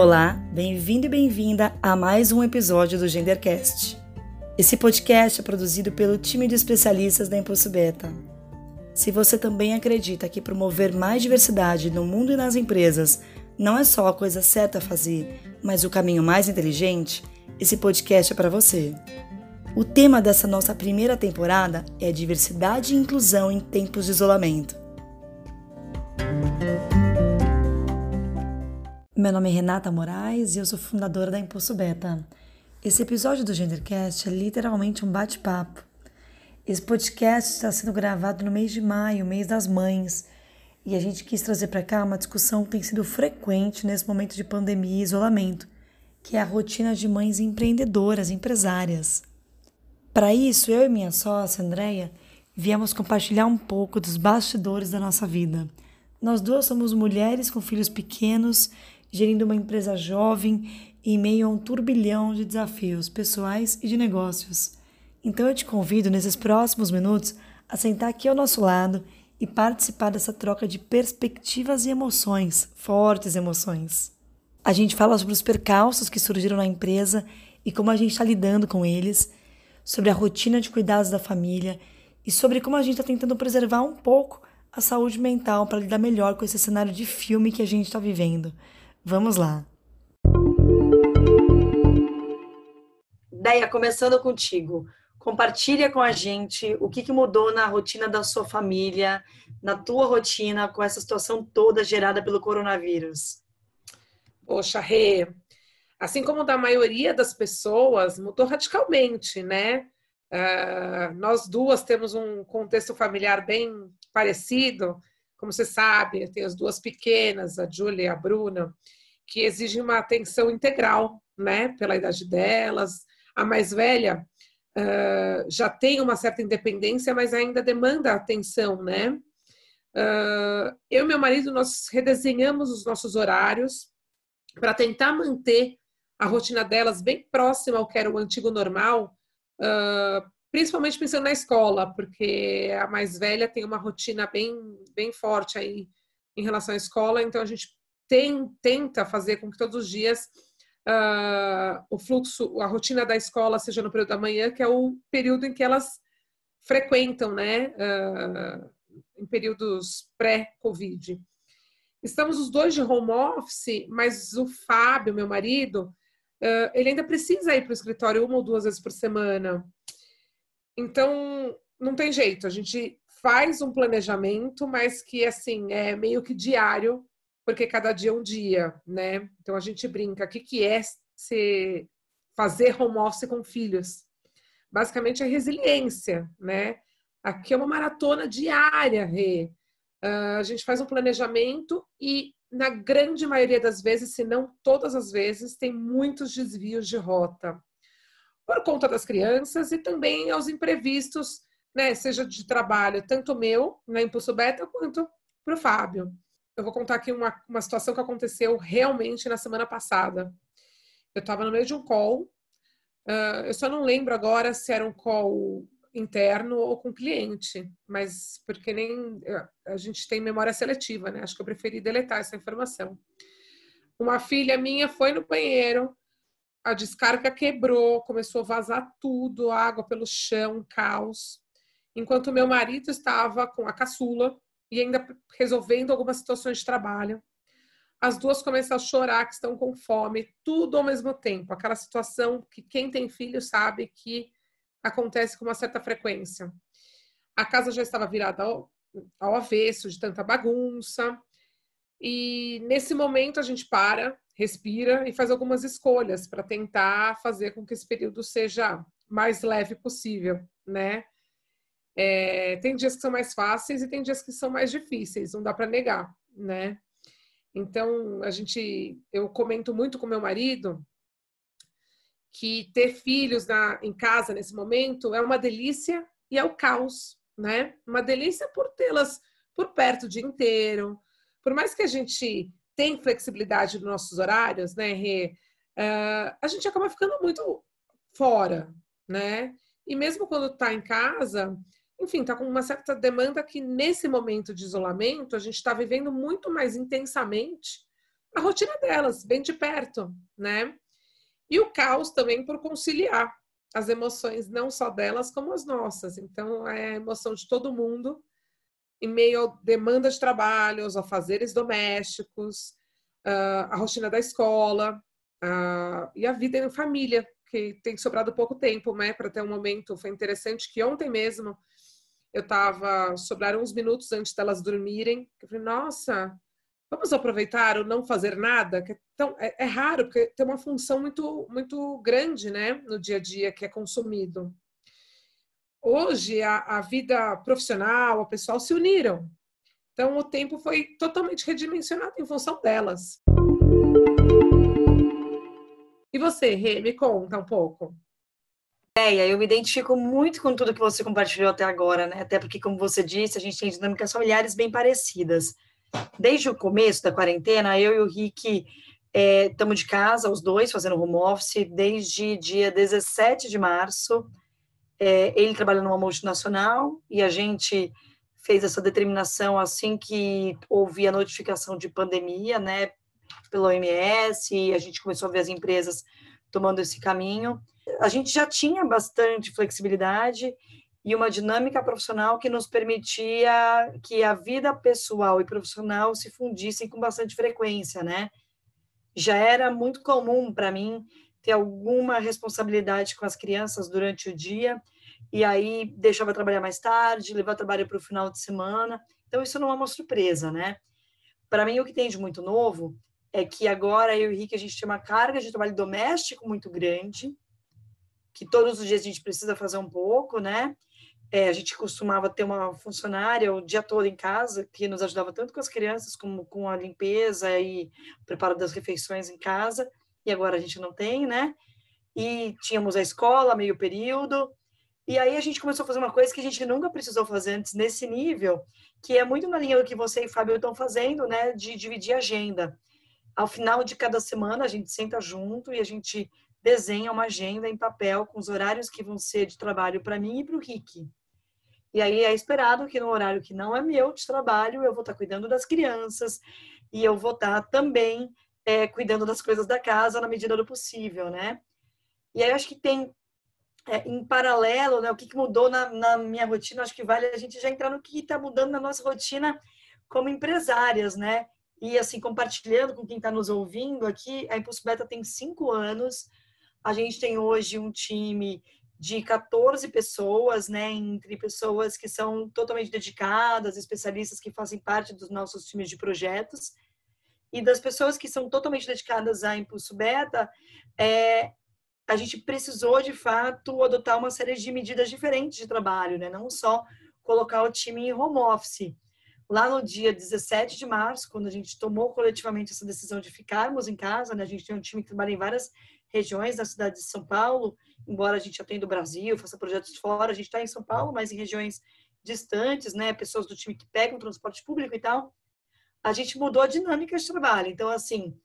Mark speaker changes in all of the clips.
Speaker 1: Olá, bem-vindo e bem-vinda a mais um episódio do Gendercast. Esse podcast é produzido pelo time de especialistas da Impulso Beta. Se você também acredita que promover mais diversidade no mundo e nas empresas não é só a coisa certa a fazer, mas o caminho mais inteligente, esse podcast é para você. O tema dessa nossa primeira temporada é diversidade e inclusão em tempos de isolamento. Meu nome é Renata Moraes e eu sou fundadora da Impulso Beta. Esse episódio do Gendercast é literalmente um bate-papo. Esse podcast está sendo gravado no mês de maio, mês das mães, e a gente quis trazer para cá uma discussão que tem sido frequente nesse momento de pandemia e isolamento, que é a rotina de mães empreendedoras, empresárias. Para isso, eu e minha sócia, Andréia, viemos compartilhar um pouco dos bastidores da nossa vida. Nós duas somos mulheres com filhos pequenos gerindo uma empresa jovem em meio a um turbilhão de desafios pessoais e de negócios. Então eu te convido nesses próximos minutos a sentar aqui ao nosso lado e participar dessa troca de perspectivas e emoções, fortes emoções. A gente fala sobre os percalços que surgiram na empresa e como a gente está lidando com eles, sobre a rotina de cuidados da família e sobre como a gente está tentando preservar um pouco a saúde mental para lidar melhor com esse cenário de filme que a gente está vivendo. Vamos lá. Deia, começando contigo. Compartilha com a gente o que, que mudou na rotina da sua família, na tua rotina, com essa situação toda gerada pelo coronavírus.
Speaker 2: Poxa, Rê, assim como da maioria das pessoas, mudou radicalmente, né? Uh, nós duas temos um contexto familiar bem parecido. Como você sabe, tenho as duas pequenas, a Júlia e a Bruna que exige uma atenção integral, né, pela idade delas. A mais velha uh, já tem uma certa independência, mas ainda demanda atenção, né? Uh, eu e meu marido, nós redesenhamos os nossos horários para tentar manter a rotina delas bem próxima ao que era o antigo normal, uh, principalmente pensando na escola, porque a mais velha tem uma rotina bem, bem forte aí em relação à escola, então a gente tem, tenta fazer com que todos os dias uh, o fluxo, a rotina da escola seja no período da manhã, que é o período em que elas frequentam, né? Uh, em períodos pré-Covid. Estamos os dois de home office, mas o Fábio, meu marido, uh, ele ainda precisa ir para o escritório uma ou duas vezes por semana. Então, não tem jeito. A gente faz um planejamento, mas que assim é meio que diário porque cada dia é um dia, né? Então a gente brinca, o que, que é se fazer home office com filhos? Basicamente é resiliência, né? Aqui é uma maratona diária, Rê. Uh, a gente faz um planejamento e, na grande maioria das vezes, se não todas as vezes, tem muitos desvios de rota. Por conta das crianças e também aos imprevistos, né? Seja de trabalho, tanto meu, na Impulso Beta, quanto para o Fábio eu vou contar aqui uma, uma situação que aconteceu realmente na semana passada. Eu estava no meio de um call, uh, eu só não lembro agora se era um call interno ou com cliente, mas porque nem a gente tem memória seletiva, né? Acho que eu preferi deletar essa informação. Uma filha minha foi no banheiro, a descarga quebrou, começou a vazar tudo, água pelo chão, caos. Enquanto meu marido estava com a caçula, e ainda resolvendo algumas situações de trabalho. As duas começam a chorar que estão com fome, tudo ao mesmo tempo. Aquela situação que quem tem filho sabe que acontece com uma certa frequência. A casa já estava virada ao, ao avesso de tanta bagunça. E nesse momento a gente para, respira e faz algumas escolhas para tentar fazer com que esse período seja mais leve possível, né? É, tem dias que são mais fáceis e tem dias que são mais difíceis, não dá para negar, né? Então, a gente, eu comento muito com meu marido que ter filhos na, em casa nesse momento é uma delícia e é o caos, né? Uma delícia por tê-las por perto o dia inteiro. Por mais que a gente tenha flexibilidade nos nossos horários, né, Rê, uh, a gente acaba ficando muito fora, né? E mesmo quando está em casa, enfim, está com uma certa demanda que nesse momento de isolamento a gente está vivendo muito mais intensamente a rotina delas, bem de perto, né? E o caos também por conciliar as emoções, não só delas, como as nossas. Então, é a emoção de todo mundo em meio à demanda de trabalho, aos afazeres domésticos, a rotina da escola e a vida em família, que tem sobrado pouco tempo, né, para ter um momento. Foi interessante que ontem mesmo eu estava, sobraram uns minutos antes delas dormirem, eu falei, nossa, vamos aproveitar o não fazer nada, que é, tão, é, é, raro, porque tem uma função muito, muito grande, né, no dia a dia que é consumido. Hoje, a, a vida profissional, o pessoal se uniram. Então, o tempo foi totalmente redimensionado em função delas. E você, Rê, me conta um pouco.
Speaker 1: É, eu me identifico muito com tudo que você compartilhou até agora, né? Até porque, como você disse, a gente tem dinâmicas familiares bem parecidas. Desde o começo da quarentena, eu e o Rick estamos é, de casa, os dois, fazendo home office, desde dia 17 de março. É, ele trabalha numa multinacional e a gente fez essa determinação assim que houve a notificação de pandemia, né, pelo OMS, e a gente começou a ver as empresas tomando esse caminho. A gente já tinha bastante flexibilidade e uma dinâmica profissional que nos permitia que a vida pessoal e profissional se fundissem com bastante frequência, né? Já era muito comum para mim ter alguma responsabilidade com as crianças durante o dia e aí deixava trabalhar mais tarde, levava trabalho para o final de semana. Então isso não é uma surpresa, né? Para mim o que tem de muito novo é que agora eu e o Rick a gente tem uma carga de trabalho doméstico muito grande, que todos os dias a gente precisa fazer um pouco, né? É, a gente costumava ter uma funcionária o dia todo em casa que nos ajudava tanto com as crianças como com a limpeza e preparo das refeições em casa e agora a gente não tem, né? E tínhamos a escola meio período e aí a gente começou a fazer uma coisa que a gente nunca precisou fazer antes nesse nível, que é muito na linha do que você e Fábio estão fazendo, né? De dividir a agenda. Ao final de cada semana a gente senta junto e a gente desenha uma agenda em papel com os horários que vão ser de trabalho para mim e para o Rick. E aí é esperado que no horário que não é meu de trabalho, eu vou estar cuidando das crianças e eu vou estar também é, cuidando das coisas da casa na medida do possível, né? E aí acho que tem é, em paralelo, né, o que, que mudou na, na, minha rotina, acho que vale a gente já entrar no que está mudando na nossa rotina como empresárias, né? E assim, compartilhando com quem está nos ouvindo aqui, a Impulso Beta tem cinco anos, a gente tem hoje um time de 14 pessoas, né, entre pessoas que são totalmente dedicadas, especialistas que fazem parte dos nossos times de projetos, e das pessoas que são totalmente dedicadas a Impulso Beta, é, a gente precisou, de fato, adotar uma série de medidas diferentes de trabalho, né, não só colocar o time em home office. Lá no dia 17 de março, quando a gente tomou coletivamente essa decisão de ficarmos em casa, né, a gente tem um time que trabalha em várias regiões da cidade de São Paulo, embora a gente atenda o Brasil, faça projetos fora, a gente está em São Paulo, mas em regiões distantes, né, pessoas do time que pegam transporte público e tal, a gente mudou a dinâmica de trabalho. Então, assim,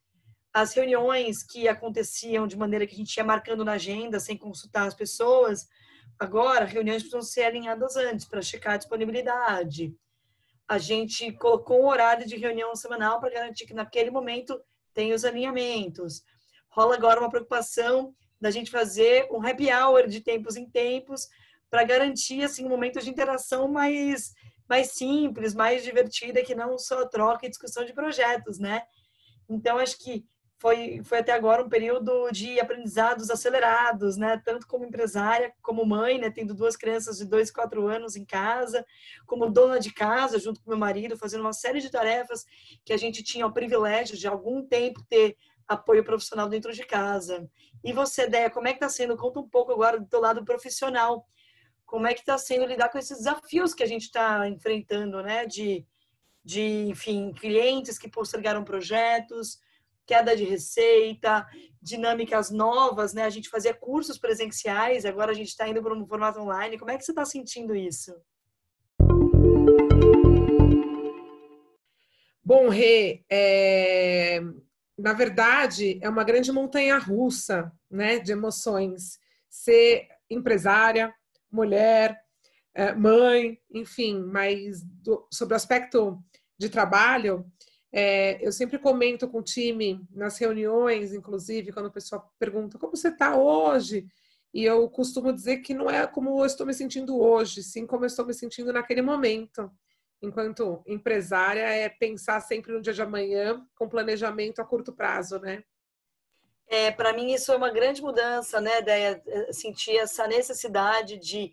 Speaker 1: as reuniões que aconteciam de maneira que a gente ia marcando na agenda, sem consultar as pessoas, agora, reuniões precisam ser alinhadas antes, para checar a disponibilidade. A gente colocou um horário de reunião semanal para garantir que naquele momento tem os alinhamentos rola agora uma preocupação da gente fazer um happy hour de tempos em tempos para garantir assim um momento de interação mais mais simples, mais divertida, que não só troca e discussão de projetos, né? Então acho que foi, foi até agora um período de aprendizados acelerados, né? Tanto como empresária, como mãe, né? Tendo duas crianças de dois, quatro anos em casa, como dona de casa, junto com meu marido, fazendo uma série de tarefas que a gente tinha o privilégio de algum tempo ter apoio profissional dentro de casa. E você, Déia, como é que está sendo? Conta um pouco agora do teu lado profissional. Como é que está sendo lidar com esses desafios que a gente está enfrentando, né? De, de, enfim, clientes que postergaram projetos, queda de receita, dinâmicas novas, né? A gente fazia cursos presenciais, agora a gente está indo para um formato online. Como é que você está sentindo isso?
Speaker 2: Bom, Rê, é na verdade, é uma grande montanha russa né, de emoções. Ser empresária, mulher, eh, mãe, enfim, mas do, sobre o aspecto de trabalho, É, eu sempre comento com o time nas reuniões, inclusive, quando o pessoal pergunta como você está hoje, e eu costumo dizer que não é como eu estou me sentindo hoje, sim como eu estou me sentindo naquele momento. Enquanto empresária, é pensar sempre no dia de amanhã, com planejamento a curto prazo, né?
Speaker 1: É, para mim isso é uma grande mudança, né, Deia? Sentir essa necessidade de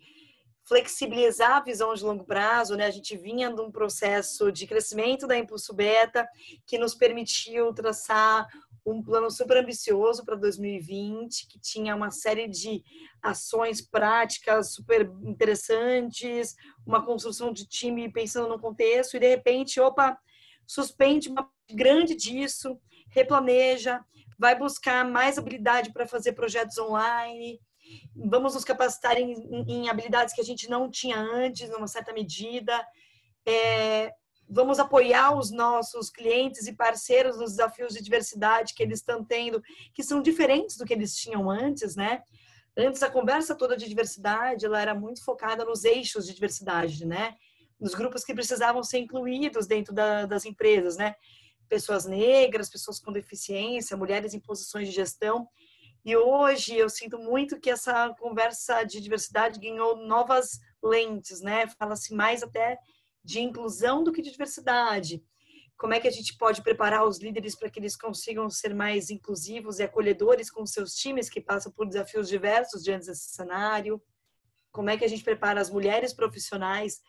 Speaker 1: flexibilizar a visão de longo prazo, né? A gente vinha de um processo de crescimento da Impulso Beta que nos permitiu traçar um plano super ambicioso para 2020, que tinha uma série de ações práticas super interessantes, uma construção de time pensando no contexto, e de repente, opa, suspende uma grande disso, replaneja, vai buscar mais habilidade para fazer projetos online, vamos nos capacitar em, em, habilidades que a gente não tinha antes, numa certa medida. É, vamos apoiar os nossos clientes e parceiros nos desafios de diversidade que eles estão tendo, que são diferentes do que eles tinham antes, né? Antes a conversa toda de diversidade, ela era muito focada nos eixos de diversidade, né? Nos grupos que precisavam ser incluídos dentro da, das empresas, né? Pessoas negras, pessoas com deficiência, mulheres em posições de gestão. E hoje eu sinto muito que essa conversa de diversidade ganhou novas lentes, né? Fala-se mais até de inclusão do que de diversidade. Como é que a gente pode preparar os líderes para que eles consigam ser mais inclusivos e acolhedores com seus times que passam por desafios diversos diante desse cenário? Como é que a gente prepara as mulheres profissionais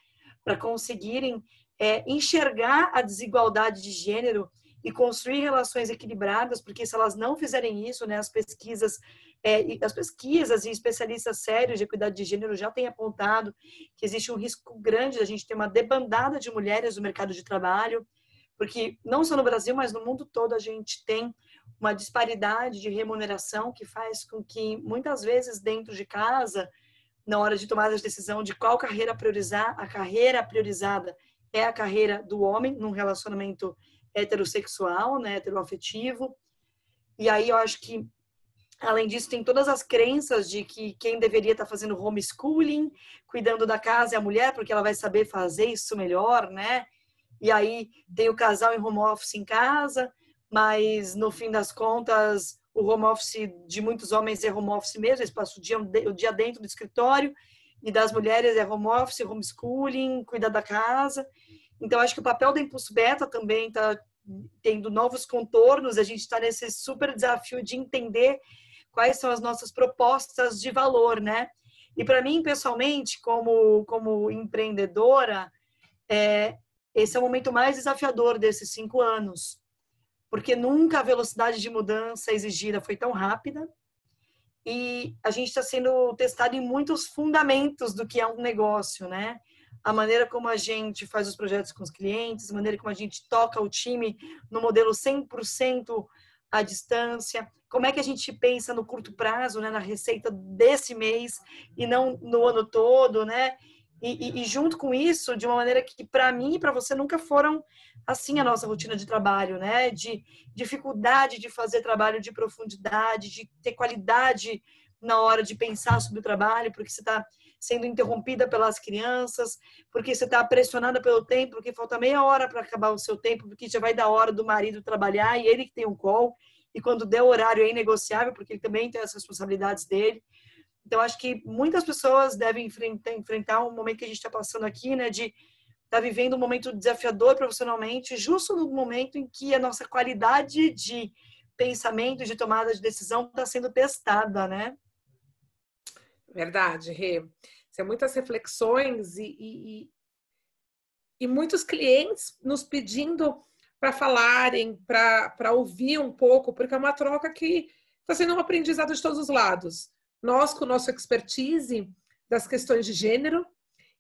Speaker 1: para conseguirem é, enxergar a desigualdade de gênero e construir relações equilibradas, porque se elas não fizerem isso, né, as pesquisas é, as pesquisas e especialistas sérios de equidade de gênero já têm apontado que existe um risco grande de a gente ter uma debandada de mulheres no mercado de trabalho, porque não só no Brasil, mas no mundo todo a gente tem uma disparidade de remuneração que faz com que muitas vezes dentro de casa, na hora de tomar a decisão de qual carreira priorizar, a carreira priorizada é a carreira do homem num relacionamento heterossexual, né, heteroafetivo. E aí eu acho que Além disso, tem todas as crenças de que quem deveria estar fazendo homeschooling, cuidando da casa é a mulher, porque ela vai saber fazer isso melhor, né? E aí tem o casal em home office em casa, mas no fim das contas, o home office de muitos homens é home office mesmo, eles passam o dia, o dia dentro do escritório, e das mulheres é home office, homeschooling, cuidar da casa. Então, acho que o papel da Impulso Beta também está tendo novos contornos, a gente está nesse super desafio de entender quais são as nossas propostas de valor, né? E para mim, pessoalmente, como, como empreendedora, é, esse é o momento mais desafiador desses cinco anos, porque nunca a velocidade de mudança exigida foi tão rápida e a gente está sendo testado em muitos fundamentos do que é um negócio, né? A maneira como a gente faz os projetos com os clientes, a maneira como a gente toca o time no modelo 100% à distância, como é que a gente pensa no curto prazo, né, na receita desse mês e não no ano todo, né? E, e, e junto com isso, de uma maneira que para mim e para você nunca foram assim a nossa rotina de trabalho, né? De dificuldade de fazer trabalho de profundidade, de ter qualidade na hora de pensar sobre o trabalho, porque você está sendo interrompida pelas crianças, porque você está pressionada pelo tempo, porque falta meia hora para acabar o seu tempo, porque já vai da hora do marido trabalhar e ele que tem um call e quando der horário é inegociável, porque ele também tem as responsabilidades dele. Então, acho que muitas pessoas devem enfrentar, enfrentar um momento que a gente está passando aqui, né, de estar tá vivendo um momento desafiador profissionalmente, justo no momento em que a nossa qualidade de pensamento, de tomada de decisão está sendo testada, né?
Speaker 2: Verdade, Rê. São muitas reflexões e, e, e muitos clientes nos pedindo para falarem, para ouvir um pouco, porque é uma troca que está sendo um aprendizado de todos os lados. Nós com nossa expertise das questões de gênero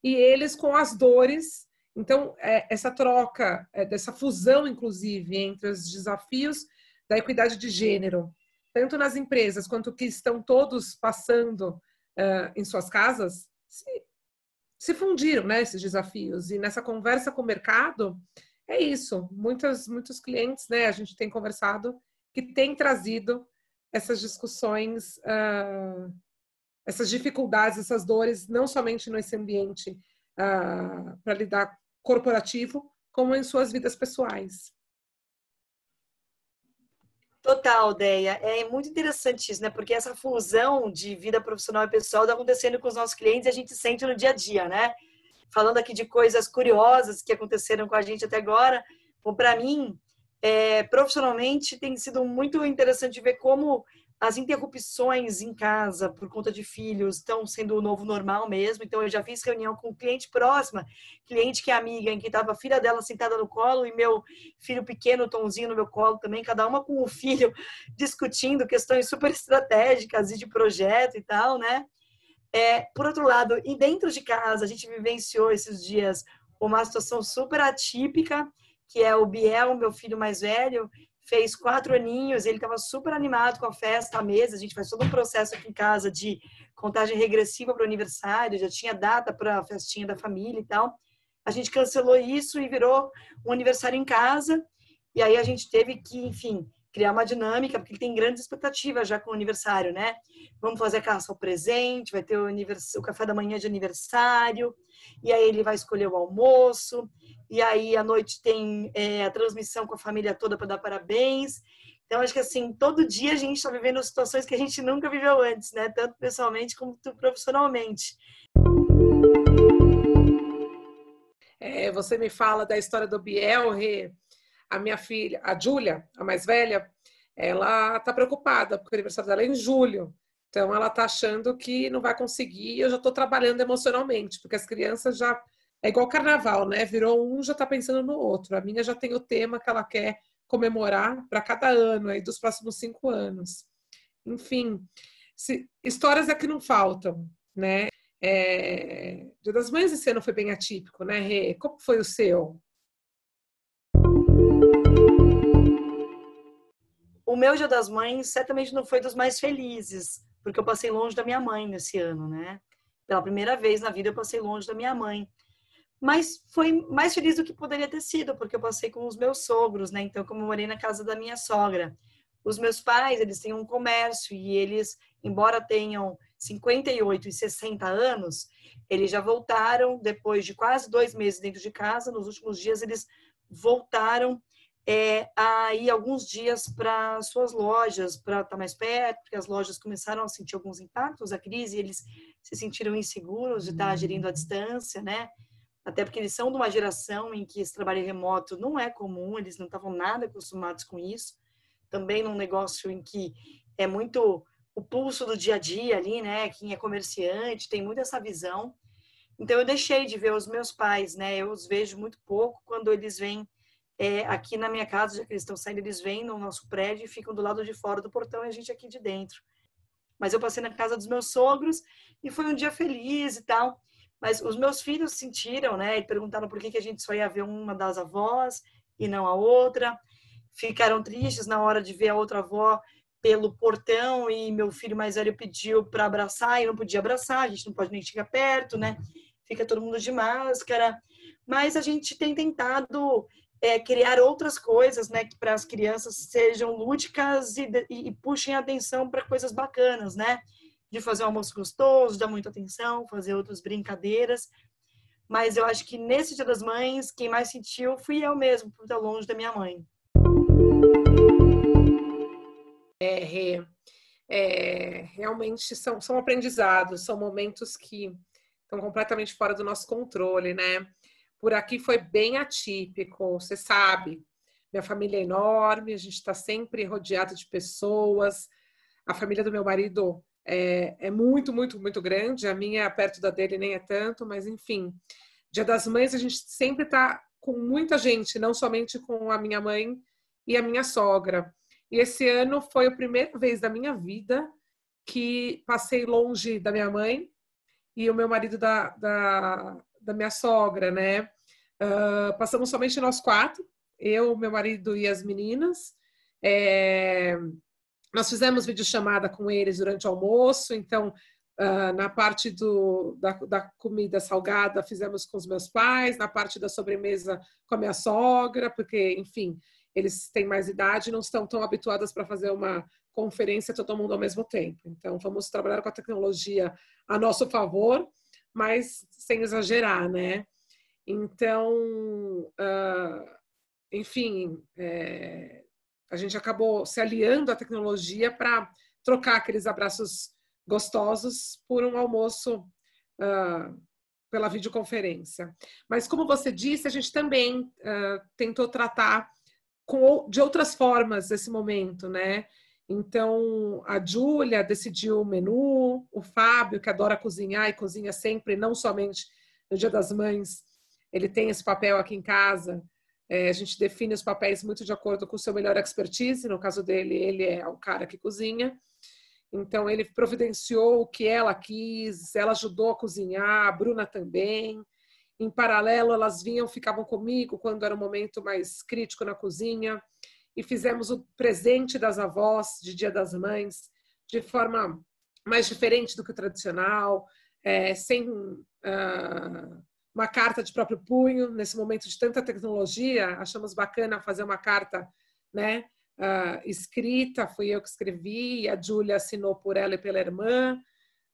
Speaker 2: e eles com as dores. Então, é, essa troca, é, dessa fusão, inclusive, entre os desafios da equidade de gênero, tanto nas empresas quanto que estão todos passando uh, em suas casas, se, se fundiram né, esses desafios. E nessa conversa com o mercado, é isso. Muitos, muitos clientes, né, a gente tem conversado, que tem trazido essas discussões, uh, essas dificuldades, essas dores, não somente nesse ambiente uh, para lidar corporativo, como em suas vidas pessoais.
Speaker 1: Total, Deia. É muito interessante isso, né? Porque essa fusão de vida profissional e pessoal está acontecendo com os nossos clientes e a gente sente no dia a dia, né? Falando aqui de coisas curiosas que aconteceram com a gente até agora. Para mim, é, profissionalmente, tem sido muito interessante ver como as interrupções em casa por conta de filhos estão sendo o novo normal mesmo. Então, eu já fiz reunião com cliente próxima, cliente que é amiga, em que estava a filha dela sentada no colo e meu filho pequeno, Tomzinho, no meu colo também, cada uma com o filho discutindo questões super estratégicas e de projeto e tal, né? É, por outro lado, e dentro de casa, a gente vivenciou esses dias uma situação super atípica, que é o Biel, meu filho mais velho, fez quatro aninhos, ele estava super animado com a festa, a mesa, a gente faz todo um processo aqui em casa de contagem regressiva para o aniversário, já tinha data para a festinha da família e tal. A gente cancelou isso e virou um aniversário em casa, e aí a gente teve que, enfim, criar uma dinâmica, porque ele tem grandes expectativas já com o aniversário, né? Vamos fazer a caça ao presente, vai ter o, o café da manhã de aniversário, e aí ele vai escolher o almoço, e aí à noite tem é, a transmissão com a família toda para dar parabéns. Então, acho que assim, todo dia a gente está vivendo situações que a gente nunca viveu antes, né? Tanto pessoalmente como profissionalmente.
Speaker 2: É, você me fala da história do Biel, Rê a minha filha, a Júlia, a mais velha, ela está preocupada, porque o aniversário dela é em julho. Então, ela está achando que não vai conseguir. Eu já estou trabalhando emocionalmente, porque as crianças já. É igual carnaval, né? Virou um, já está pensando no outro. A minha já tem o tema que ela quer comemorar para cada ano, aí dos próximos cinco anos. Enfim, se, histórias é que não faltam, né? É, Dia das Mães esse ano foi bem atípico, né, Rê? Como foi o seu?
Speaker 1: O meu Dia das Mães certamente não foi dos mais felizes, porque eu passei longe da minha mãe nesse ano, né? Pela primeira vez na vida eu passei longe da minha mãe. Mas foi mais feliz do que poderia ter sido, porque eu passei com os meus sogros, né? Então, como eu morei na casa da minha sogra. Os meus pais, eles têm um comércio e eles, embora tenham 58 e 60 anos, eles já voltaram, depois de quase dois meses dentro de casa, nos últimos dias eles voltaram é, a ir alguns dias para suas lojas, para estar tá mais perto, porque as lojas começaram a sentir alguns impactos da crise, eles se sentiram inseguros de estar tá gerindo à distância, né? Até porque eles são de uma geração em que esse trabalho remoto não é comum, eles não estavam nada acostumados com isso. Também num negócio em que é muito o pulso do dia a dia ali, né? Quem é comerciante tem muito essa visão. Então eu deixei de ver os meus pais, né? Eu os vejo muito pouco quando eles vêm é, aqui na minha casa, já que eles estão saindo, eles vêm no nosso prédio e ficam do lado de fora do portão e a gente aqui de dentro. Mas eu passei na casa dos meus sogros e foi um dia feliz e tal. Mas os meus filhos sentiram, né? E perguntaram por que, que a gente só ia ver uma das avós e não a outra. Ficaram tristes na hora de ver a outra avó pelo portão e meu filho mais velho pediu para abraçar e não podia abraçar, a gente não pode nem chegar perto, né? Fica todo mundo de máscara. Mas a gente tem tentado é, criar outras coisas, né, que para as crianças sejam lúdicas e, e, e puxem atenção para coisas bacanas, né? De fazer um almoço gostoso, dar muita atenção, fazer outras brincadeiras. Mas eu acho que nesse Dia das Mães, quem mais sentiu fui eu mesmo, por estar longe da minha mãe.
Speaker 2: É, é, realmente são, são aprendizados, são momentos que estão completamente fora do nosso controle, né? Por aqui foi bem atípico, você sabe. Minha família é enorme, a gente está sempre rodeado de pessoas. A família do meu marido é, é, muito, muito, muito grande. A minha, perto da dele, nem é tanto, mas enfim. Dia das Mães, a gente sempre está com muita gente, não somente com a minha mãe e a minha sogra. E esse ano foi a primeira vez da minha vida que passei longe da minha mãe e o meu marido da, da, da minha sogra, né? Uh, passamos somente nós quatro, eu, meu marido e as meninas. É, nós fizemos videochamada com eles durante o almoço, então uh, na parte do, da, da, comida salgada fizemos com os meus pais, na parte da sobremesa com a minha sogra, porque, enfim, eles têm mais idade e não estão tão habituados para fazer uma conferência todo mundo ao mesmo tempo. Então, vamos trabalhar com a tecnologia a nosso favor mas sem exagerar, né? Então, uh, enfim, é, a gente acabou se aliando à tecnologia para trocar aqueles abraços gostosos por um almoço uh, pela videoconferência. Mas, como você disse, a gente também uh, tentou tratar com, de outras formas esse momento, né? Então, a Júlia decidiu o menu, o Fábio, que adora cozinhar e cozinha sempre, não somente no Dia das Mães, ele tem esse papel aqui em casa. É, a gente define os papéis muito de acordo com o seu melhor expertise. No caso dele, ele é o cara que cozinha. Então, ele providenciou o que ela quis, ela ajudou a cozinhar, a Bruna também. Em paralelo, elas vinham, ficavam comigo quando era um momento mais crítico na cozinha. E fizemos o presente das avós de Dia das Mães de forma mais diferente do que o tradicional, é, sem uh, uma carta de próprio punho. Nesse momento de tanta tecnologia, achamos bacana fazer uma carta né, uh, escrita, fui eu que escrevi, a Júlia assinou por ela e pela irmã,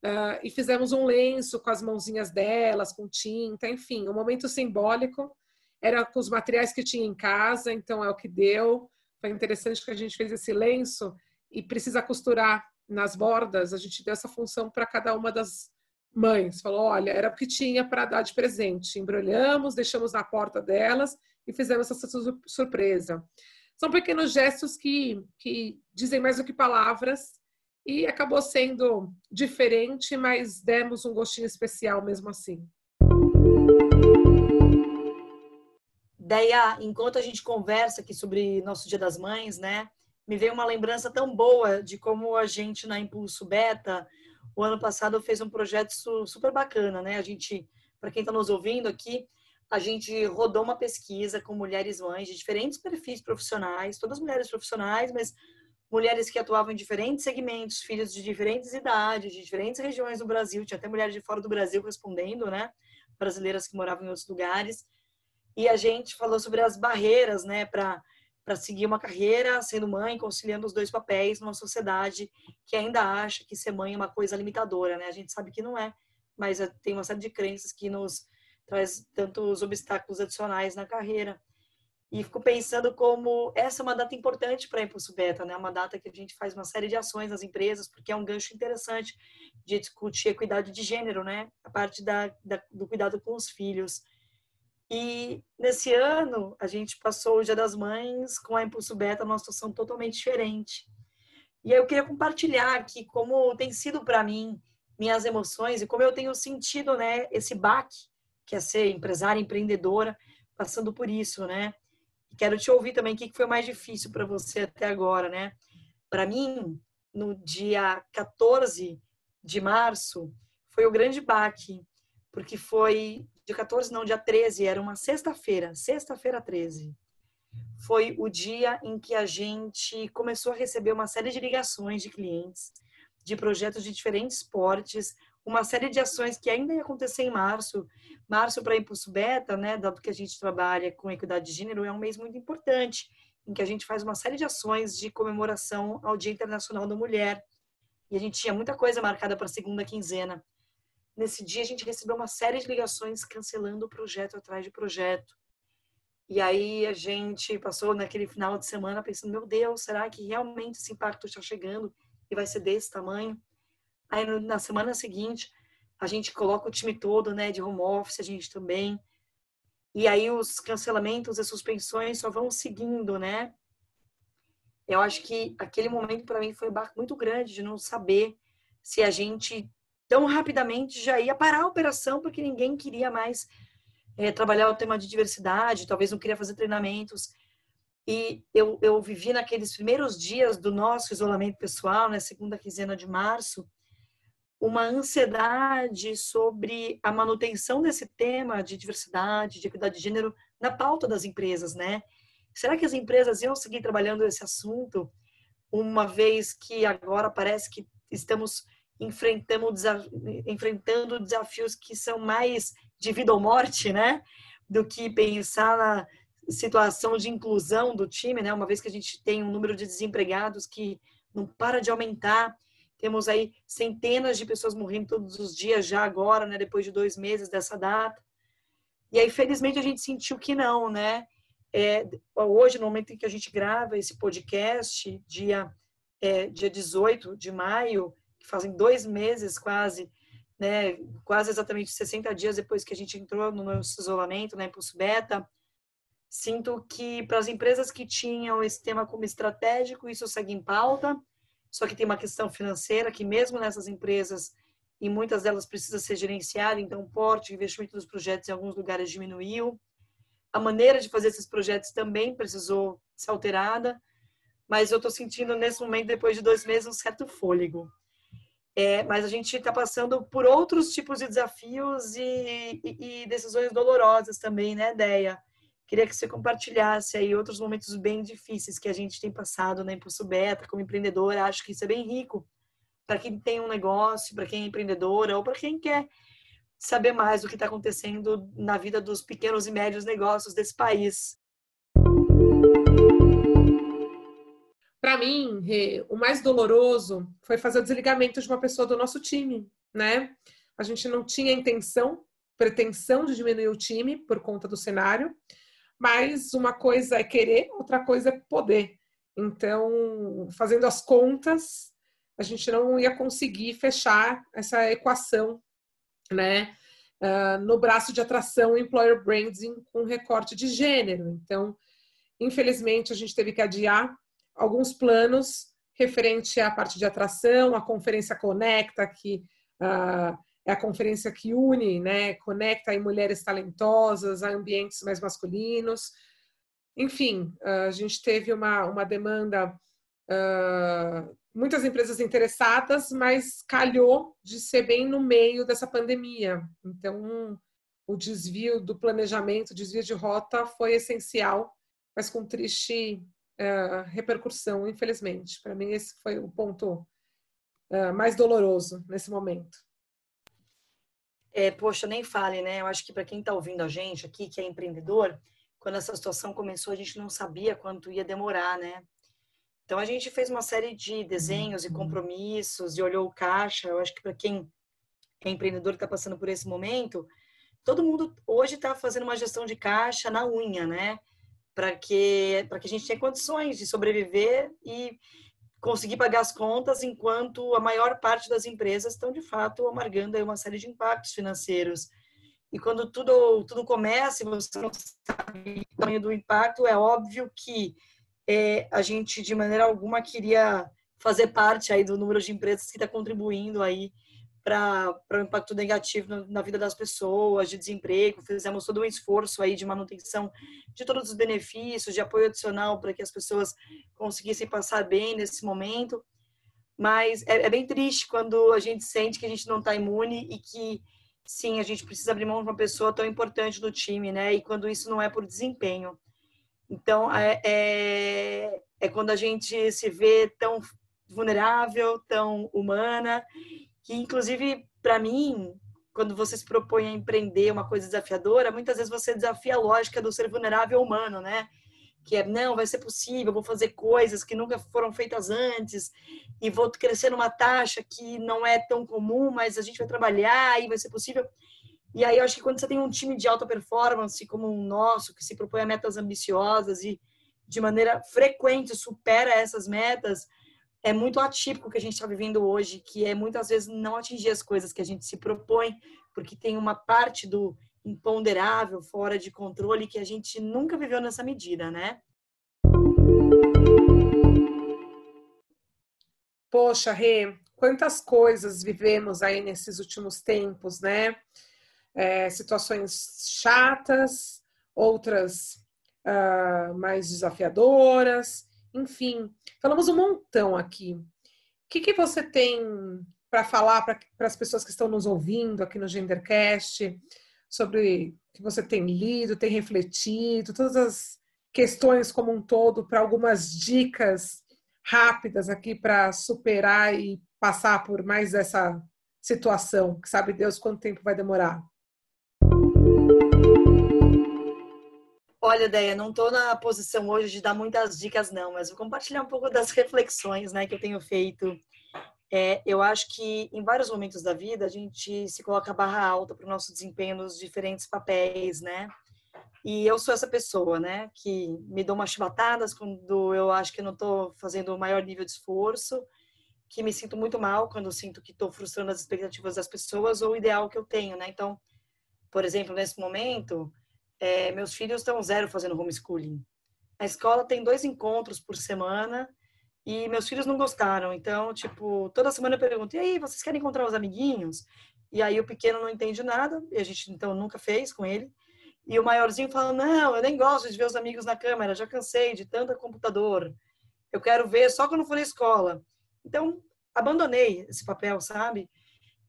Speaker 2: uh, e fizemos um lenço com as mãozinhas delas, com tinta, enfim, um momento simbólico. Era com os materiais que tinha em casa, então é o que deu. Foi interessante que a gente fez esse lenço e precisa costurar nas bordas. A gente deu essa função para cada uma das mães. Falou: olha, era o que tinha para dar de presente. Embrulhamos, deixamos na porta delas e fizemos essa surpresa. São pequenos gestos que, que dizem mais do que palavras e acabou sendo diferente, mas demos um gostinho especial mesmo assim.
Speaker 1: Deia, enquanto a gente conversa aqui sobre nosso Dia das Mães, né, me veio uma lembrança tão boa de como a gente na Impulso Beta, o ano passado fez um projeto super bacana, né? A gente, para quem está nos ouvindo aqui, a gente rodou uma pesquisa com mulheres mães de diferentes perfis profissionais, todas mulheres profissionais, mas mulheres que atuavam em diferentes segmentos, filhos de diferentes idades, de diferentes regiões do Brasil, tinha até mulheres de fora do Brasil respondendo, né? Brasileiras que moravam em outros lugares. E a gente falou sobre as barreiras, né, para seguir uma carreira sendo mãe, conciliando os dois papéis numa sociedade que ainda acha que ser mãe é uma coisa limitadora, né? A gente sabe que não é, mas é, tem uma série de crenças que nos traz tantos obstáculos adicionais na carreira. E fico pensando como essa é uma data importante para a Impulso Beta, né? Uma data que a gente faz uma série de ações nas empresas, porque é um gancho interessante de discutir equidade de gênero, né? A parte da, da, do cuidado com os filhos. E nesse ano, a gente passou o Dia das Mães com a Impulso Beta numa situação totalmente diferente. E eu queria compartilhar aqui como tem sido para mim minhas emoções e como eu tenho sentido, né, esse baque que é ser empresária, empreendedora, passando por isso, né? Quero te ouvir também o que foi mais difícil para você até agora, né? Para mim, no dia 14 de março, foi o grande baque, porque foi dia 14, não, dia 13, era uma sexta-feira, sexta-feira 13. Foi o dia em que a gente começou a receber uma série de ligações de clientes, de projetos de diferentes portes, uma série de ações que ainda ia acontecer em março. Março para Impulso Beta, né, dado que a gente trabalha com equidade de gênero, é um mês muito importante, em que a gente faz uma série de ações de comemoração ao Dia Internacional da Mulher. E a gente tinha muita coisa marcada para a segunda quinzena. Nesse dia, a gente recebeu uma série de ligações cancelando projeto atrás de projeto. E aí a gente passou naquele final de semana pensando: meu Deus, será que realmente esse impacto está chegando e vai ser desse tamanho? Aí na semana seguinte, a gente coloca o time todo, né, de home office, a gente também. E aí os cancelamentos e suspensões só vão seguindo, né? Eu acho que aquele momento para mim foi um barco muito grande de não saber se a gente tão rapidamente já ia parar a operação porque ninguém queria mais é, trabalhar o tema de diversidade, talvez não queria fazer treinamentos. E eu, eu vivi naqueles primeiros dias do nosso isolamento pessoal, na né, segunda quinzena de março, uma ansiedade sobre a manutenção desse tema de diversidade, de equidade de gênero na pauta das empresas, né? Será que as empresas iam seguir trabalhando esse assunto, uma vez que agora parece que estamos enfrentando, enfrentando desafios que são mais de vida ou morte, né? Do que pensar na situação de inclusão do time, né? Uma vez que a gente tem um número de desempregados que não para de aumentar, temos aí centenas de pessoas morrendo todos os dias já agora, né? Depois de dois meses dessa data. E aí, felizmente, a gente sentiu que não, né? é, hoje, no momento em que a gente grava esse podcast, dia, é, dia 18 de maio, fazem dois meses quase, né, quase exatamente 60 dias depois que a gente entrou no nosso isolamento, na né, Impulso Beta, sinto que para as empresas que tinham esse tema como estratégico, isso segue em pauta, só que tem uma questão financeira que mesmo nessas empresas, e muitas delas precisa ser gerenciada, então o porte, o investimento dos projetos em alguns lugares diminuiu, a maneira de fazer esses projetos também precisou ser alterada, mas eu estou sentindo nesse momento, depois de dois meses, um certo fôlego. É, mas a gente está passando por outros tipos de desafios e, e, e, decisões dolorosas também, né, Deia? Queria que você compartilhasse aí outros momentos bem difíceis que a gente tem passado na Impulso Beta como empreendedora. Acho que isso é bem rico para quem tem um negócio, para quem é empreendedora ou para quem quer saber mais do que está acontecendo na vida dos pequenos e médios negócios desse país.
Speaker 2: Para mim, o mais doloroso foi fazer o desligamento de uma pessoa do nosso time, né? A gente não tinha intenção, pretensão de diminuir o time por conta do cenário, mas uma coisa é querer, outra coisa é poder. Então, fazendo as contas, a gente não ia conseguir fechar essa equação né, uh, no braço de atração employer branding com recorte de gênero. Então, infelizmente, a gente teve que adiar alguns planos referente à parte de atração, a conferência Conecta, que uh, é a conferência que une, né, conecta aí mulheres talentosas a ambientes mais masculinos. Enfim, a gente teve uma, uma demanda uh, muitas empresas interessadas, mas calhou de ser bem no meio dessa pandemia. Então, o desvio do planejamento, o desvio de rota foi essencial, mas com triste uh, repercussão, infelizmente. Para mim, esse foi o ponto uh, mais doloroso nesse momento.
Speaker 1: É, poxa, nem fale, né? Eu acho que para quem está ouvindo a gente aqui, que é empreendedor, quando essa situação começou, a gente não sabia quanto ia demorar, né? Então a gente fez uma série de desenhos e uhum. compromissos e olhou o caixa. Eu acho que para quem é empreendedor que está passando por esse momento, todo mundo hoje está fazendo uma gestão de caixa na unha, né? Para que para que a gente tenha condições de sobreviver e conseguir pagar as contas, enquanto a maior parte das empresas estão de fato amargando uma série de impactos financeiros. E quando tudo tudo começa e você não sabe o tamanho do impacto, é óbvio que é, a gente de maneira alguma queria fazer parte aí do número de empresas que está contribuindo aí para o impacto negativo na, na, vida das pessoas, de desemprego. Fizemos todo um esforço aí de manutenção de todos os benefícios, de apoio adicional para que as pessoas conseguissem passar bem nesse momento. Mas é, é bem triste quando a gente sente que a gente não está imune e que, sim, a gente precisa abrir mão de uma pessoa tão importante do time, né? E quando isso não é por desempenho. Então, é, é, é quando a gente se vê tão vulnerável, tão humana, que inclusive para mim, quando você se propõe a empreender uma coisa desafiadora, muitas vezes você desafia a lógica do ser vulnerável humano, né? Que é, não, vai ser possível, vou fazer coisas que nunca foram feitas antes e vou crescer numa taxa que não é tão comum, mas a gente vai trabalhar e vai ser possível. E aí eu acho que quando você tem um time de alta performance como o nosso, que se propõe a metas ambiciosas e de maneira frequente supera essas metas, é muito atípico que a gente está vivendo hoje, que é muitas vezes não atingir as coisas que a gente se propõe, porque tem uma parte do imponderável, fora de controle, que a gente nunca viveu nessa medida, né?
Speaker 2: Poxa, Rê, quantas coisas vivemos aí nesses últimos tempos, né? é, situações chatas, outras uh, mais desafiadoras, enfim, falamos um montão aqui. O que, que você tem para falar para as pessoas que estão nos ouvindo aqui no Gendercast sobre que você tem lido, tem refletido, todas as questões como um todo, para algumas dicas rápidas aqui para superar e passar por mais essa situação, que sabe Deus quanto tempo vai demorar.
Speaker 1: Olha, Deia, não estou na posição hoje de dar muitas dicas, não, mas vou compartilhar um pouco das reflexões né, que eu tenho feito. É, eu acho que em vários momentos da vida a gente se coloca barra alta para o nosso desempenho nos diferentes papéis, né? E eu sou essa pessoa, né, que me dou umas chibatadas quando eu acho que não estou fazendo o maior nível de esforço, que me sinto muito mal quando sinto que estou frustrando as expectativas das pessoas ou o ideal que eu tenho, né? Então, por exemplo, nesse momento, é, meus filhos estão zero fazendo homeschooling. A escola tem dois encontros por semana e meus filhos não gostaram. Então, tipo, toda semana eu pergunto: e aí, vocês querem encontrar os amiguinhos? E aí o pequeno não entende nada, e a gente então nunca fez com ele. E o maiorzinho fala: não, eu nem gosto de ver os amigos na câmera, já cansei de tanto computador. Eu quero ver só quando for na escola. Então, abandonei esse papel, sabe?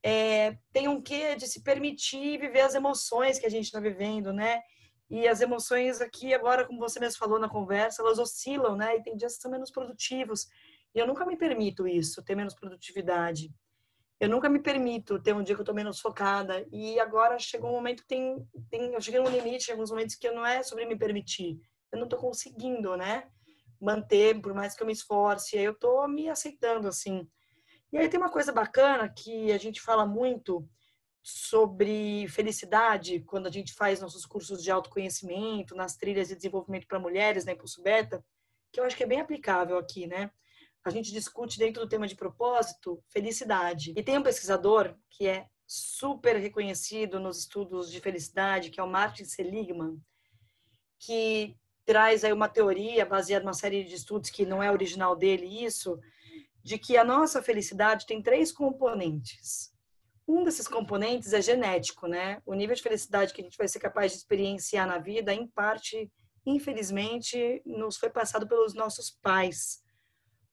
Speaker 1: É, tem um quê de se permitir viver as emoções que a gente está vivendo, né? E as emoções aqui, agora, como você mesmo falou na conversa, elas oscilam, né? E tem dias que são menos produtivos. E eu nunca me permito isso, ter menos produtividade. Eu nunca me permito ter um dia que eu tô menos focada. E agora chegou um momento que tem, tem eu cheguei num limite, em alguns momentos que não é sobre me permitir. Eu não tô conseguindo, né? Manter, por mais que eu me esforce. Eu tô me aceitando, assim. E aí tem uma coisa bacana que a gente fala muito, sobre felicidade, quando a gente faz nossos cursos de autoconhecimento, nas trilhas de desenvolvimento para mulheres, na né, Impulso Beta, que eu acho que é bem aplicável aqui, né? A gente discute dentro do tema de propósito felicidade. E tem um pesquisador que é super reconhecido nos estudos de felicidade, que é o Martin Seligman, que traz aí uma teoria baseada numa série de estudos que não é original dele isso, de que a nossa felicidade tem três componentes. Um desses componentes é genético, né? O nível de felicidade que a gente vai ser capaz de experienciar na vida, em parte, infelizmente, nos foi passado pelos nossos pais,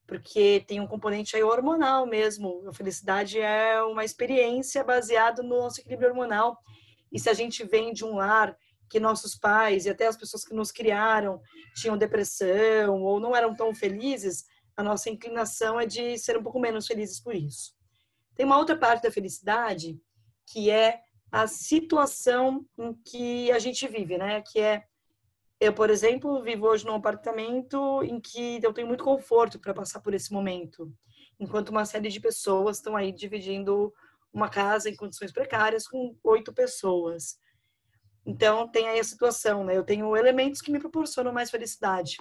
Speaker 1: porque tem um componente aí hormonal mesmo. A felicidade é uma experiência baseada no nosso equilíbrio hormonal. E se a gente vem de um lar que nossos pais e até as pessoas que nos criaram tinham depressão ou não eram tão felizes, a nossa inclinação é de ser um pouco menos felizes por isso. Tem uma outra parte da felicidade que é a situação em que a gente vive, né? Que é eu, por exemplo, vivo hoje num apartamento em que eu tenho muito conforto para passar por esse momento, enquanto uma série de pessoas estão aí dividindo uma casa em condições precárias com oito pessoas. Então, tem aí a situação, né? Eu tenho elementos que me proporcionam mais felicidade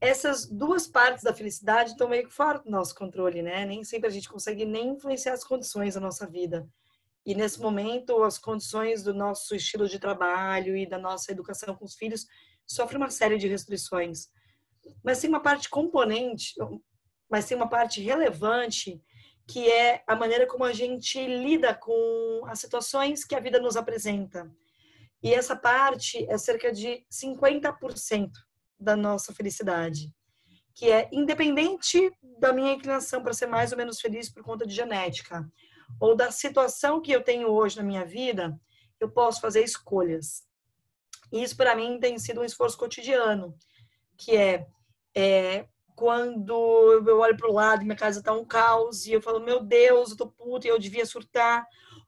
Speaker 1: essas duas partes da felicidade estão meio que fora do nosso controle, né? Nem sempre a gente consegue nem influenciar as condições da nossa vida. E nesse momento, as condições do nosso estilo de trabalho e da nossa educação com os filhos sofrem uma série de restrições. Mas tem uma parte componente, mas tem uma parte relevante que é a maneira como a gente lida com as situações que a vida nos apresenta. E essa parte é cerca de 50% da nossa felicidade, que é independente da minha inclinação para ser mais ou menos feliz por conta de genética, ou da situação que eu tenho hoje na minha vida, eu posso fazer escolhas. E isso para mim tem sido um esforço cotidiano, que é, é quando eu olho para o lado minha casa está um caos e eu falo, meu Deus, eu tô puta e eu devia surtar.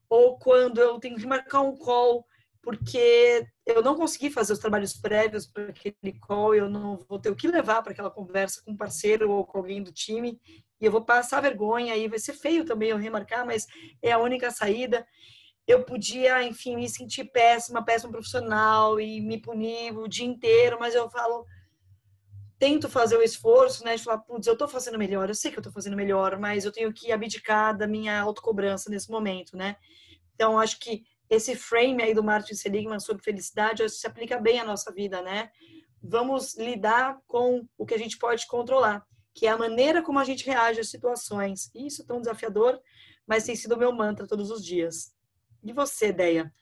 Speaker 1: Ou quando eu tenho que marcar um call porque eu não consegui fazer os trabalhos prévios para aquele call, eu não vou ter o que levar para aquela conversa com um parceiro ou com alguém do time, e eu vou passar vergonha, aí vai ser feio também eu remarcar, mas é a única saída. Eu podia, enfim, me sentir péssima, péssima profissional e me punir o dia inteiro, mas eu falo, tento fazer o esforço, né, de falar, putz, eu estou fazendo melhor, eu sei que eu estou fazendo melhor, mas eu tenho que abdicar da minha autocobrança nesse momento, né? Então, acho que esse frame aí do Martin Seligman sobre felicidade se aplica bem à nossa vida, né? Vamos lidar com o que a gente pode controlar, que é a maneira como a gente reage às situações. Isso é tão desafiador, mas tem sido o meu mantra todos os dias. E você, Deia?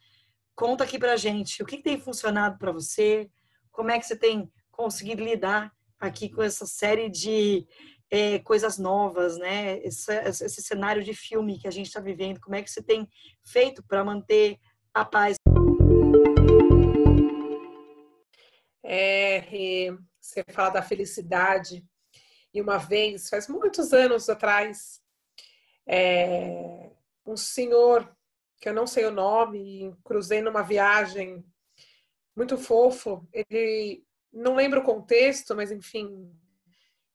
Speaker 1: Conta aqui pra gente, o que tem funcionado para você? Como é que você tem conseguido lidar aqui com essa série de é, coisas novas, né? Esse, esse, cenário de filme que a gente está vivendo, como é que você tem feito para manter a paz?
Speaker 2: É, você fala da felicidade. E uma vez, faz muitos anos atrás, é, um senhor, que eu não sei o nome, cruzei numa viagem muito fofo. Ele não lembro o contexto, mas enfim,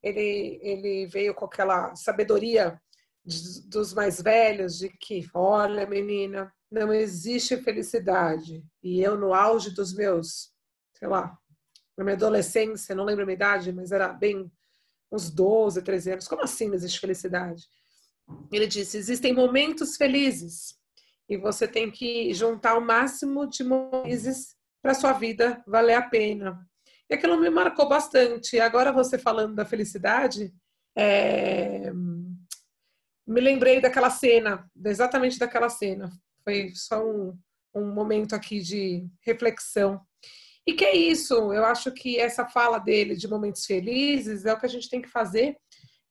Speaker 2: ele, ele veio com aquela sabedoria de, dos mais velhos de que, olha, menina, não existe felicidade. E eu, no auge dos meus, sei lá, na minha adolescência, não lembro a minha idade, mas era bem uns 12, 13 anos. Como assim não existe felicidade? Ele disse: existem momentos felizes e você tem que juntar o máximo de momentos para sua vida valer a pena. E aquilo me marcou bastante. Agora você falando da felicidade, é... me lembrei daquela cena, exatamente daquela cena. Foi só um, um momento aqui de reflexão. E que é isso, eu acho que essa fala dele de momentos felizes é o que a gente tem que fazer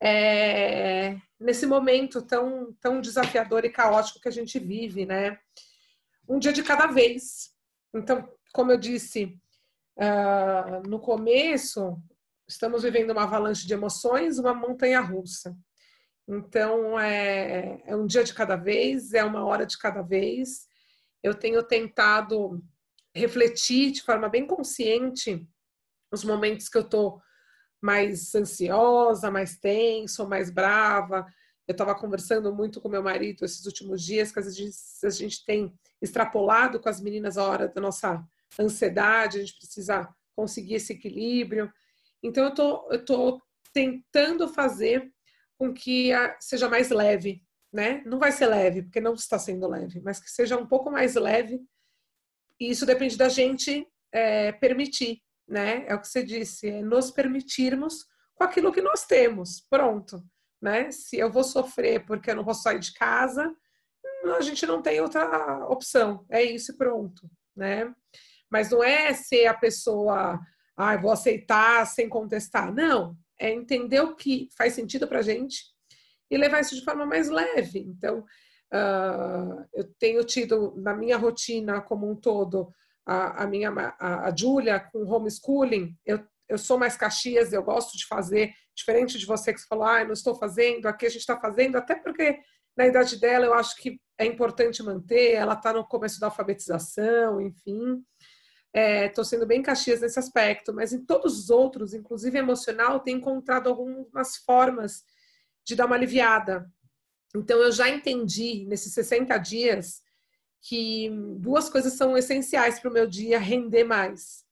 Speaker 2: é, nesse momento tão, tão desafiador e caótico que a gente vive, né? Um dia de cada vez. Então, como eu disse uh, no começo, estamos vivendo uma avalanche de emoções, uma montanha russa. Então, é, é um dia de cada vez, é uma hora de cada vez. Eu tenho tentado refletir de forma bem consciente os momentos que eu estou mais ansiosa, mais tenso, mais brava. Eu estava conversando muito com meu marido esses últimos dias, que às vezes a gente tem extrapolado com as meninas a hora da nossa ansiedade, a gente precisa conseguir esse equilíbrio. Então, eu tô, estou tô tentando fazer com que seja mais leve, né? Não vai ser leve, porque não está sendo leve, mas que seja um pouco mais leve e isso depende da gente é, permitir, né? É o que você disse, é nos permitirmos com aquilo que nós temos. Pronto, né? Se eu vou sofrer porque eu não posso sair de casa, a gente não tem outra opção. É isso e pronto, né? Mas não é ser a pessoa, ah, vou aceitar sem contestar. Não, é entender o que faz sentido para gente e levar isso de forma mais leve. Então, Uh, eu tenho tido na minha rotina como um todo a, a minha a, a Júlia com homeschooling. Eu, eu sou mais Caxias, eu gosto de fazer diferente de você que falou, ah, não estou fazendo. Aqui a gente está fazendo, até porque na idade dela eu acho que é importante manter. Ela está no começo da alfabetização, enfim. Estou é, sendo bem Caxias nesse aspecto, mas em todos os outros, inclusive emocional, tenho encontrado algumas formas de dar uma aliviada. Então, eu já entendi nesses 60 dias que duas coisas são essenciais para o meu dia render mais.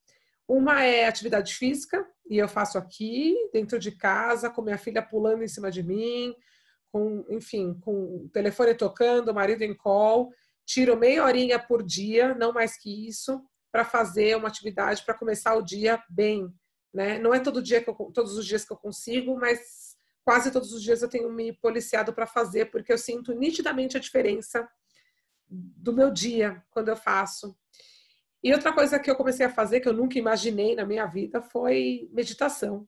Speaker 2: Uma é atividade física, e eu faço aqui, dentro de casa, com minha filha pulando em cima de mim, com, enfim, com o telefone tocando, o marido em call. Tiro meia horinha por dia, não mais que isso, para fazer uma atividade para começar o dia bem. Né? Não é todo dia que eu, todos os dias que eu consigo, mas quase todos os dias eu tenho me policiado para fazer, porque eu sinto nitidamente a diferença do meu dia quando eu faço. E outra coisa que eu comecei a fazer, que eu nunca imaginei na minha vida, foi meditação.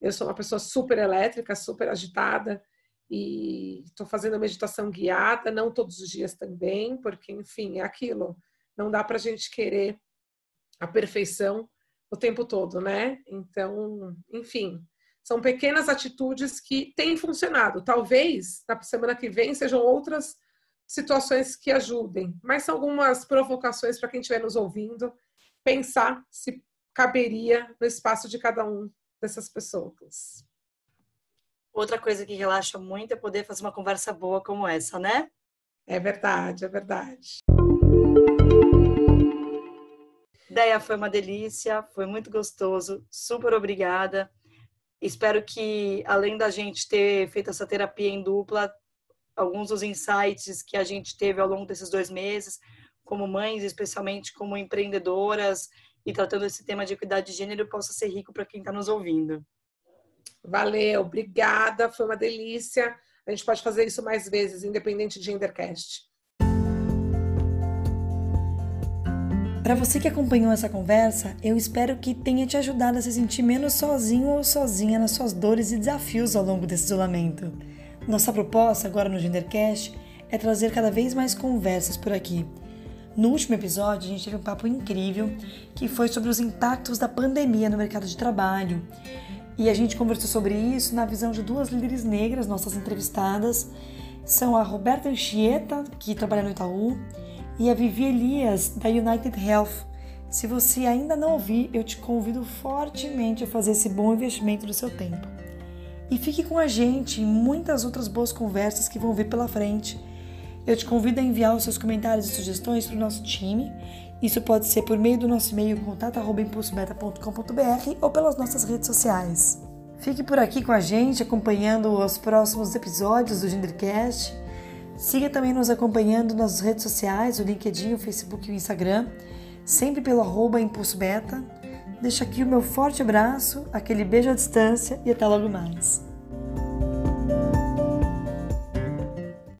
Speaker 2: Eu sou uma pessoa super elétrica, super agitada, e estou fazendo a meditação guiada, não todos os dias também, porque, enfim, é aquilo. Não dá para a gente querer a perfeição o tempo todo, né? Então, enfim, são pequenas atitudes que têm funcionado. Talvez na semana que vem sejam outras situações que ajudem, mas são algumas provocações para quem estiver nos ouvindo pensar se caberia no espaço de cada um dessas pessoas.
Speaker 3: Outra coisa que relaxa muito é poder fazer uma conversa boa como essa, né?
Speaker 2: É verdade, é verdade.
Speaker 3: Ideia foi uma delícia, foi muito gostoso. Super obrigada. Espero que, além da gente ter feito essa terapia em dupla, alguns dos insights que a gente teve ao longo desses dois meses, como mães, especialmente como empreendedoras, e tratando esse tema de equidade de gênero, possa ser rico para quem está nos ouvindo.
Speaker 2: Valeu, obrigada, foi uma delícia. A gente pode fazer isso mais vezes, independente de Gendercast.
Speaker 1: Para você que acompanhou essa conversa, eu espero que tenha te ajudado a se sentir menos sozinho ou sozinha nas suas dores e desafios ao longo desse isolamento. Nossa proposta agora no Gendercast é trazer cada vez mais conversas por aqui. No último episódio, a gente teve um papo incrível que foi sobre os impactos da pandemia no mercado de trabalho. E a gente conversou sobre isso na visão de duas líderes negras, nossas entrevistadas. São a Roberta Anchieta, que trabalha no Itaú, e a Vivi Elias, da United Health. Se você ainda não ouviu, eu te convido fortemente a fazer esse bom investimento do seu tempo. e fique com a gente em muitas outras boas conversas que vão vir pela frente. Eu te convido a enviar os seus comentários e sugestões para o nosso time. Isso pode ser por meio do nosso e-mail contato@impulsobeta.com.br ou pelas nossas redes sociais. Fique por aqui com a gente, acompanhando os próximos episódios do Gendercast. Siga também nos acompanhando nas redes sociais, o LinkedIn, o Facebook e o Instagram, sempre pelo arroba Impulso Beta. Deixo aqui o meu forte abraço, aquele beijo à distância e até logo mais.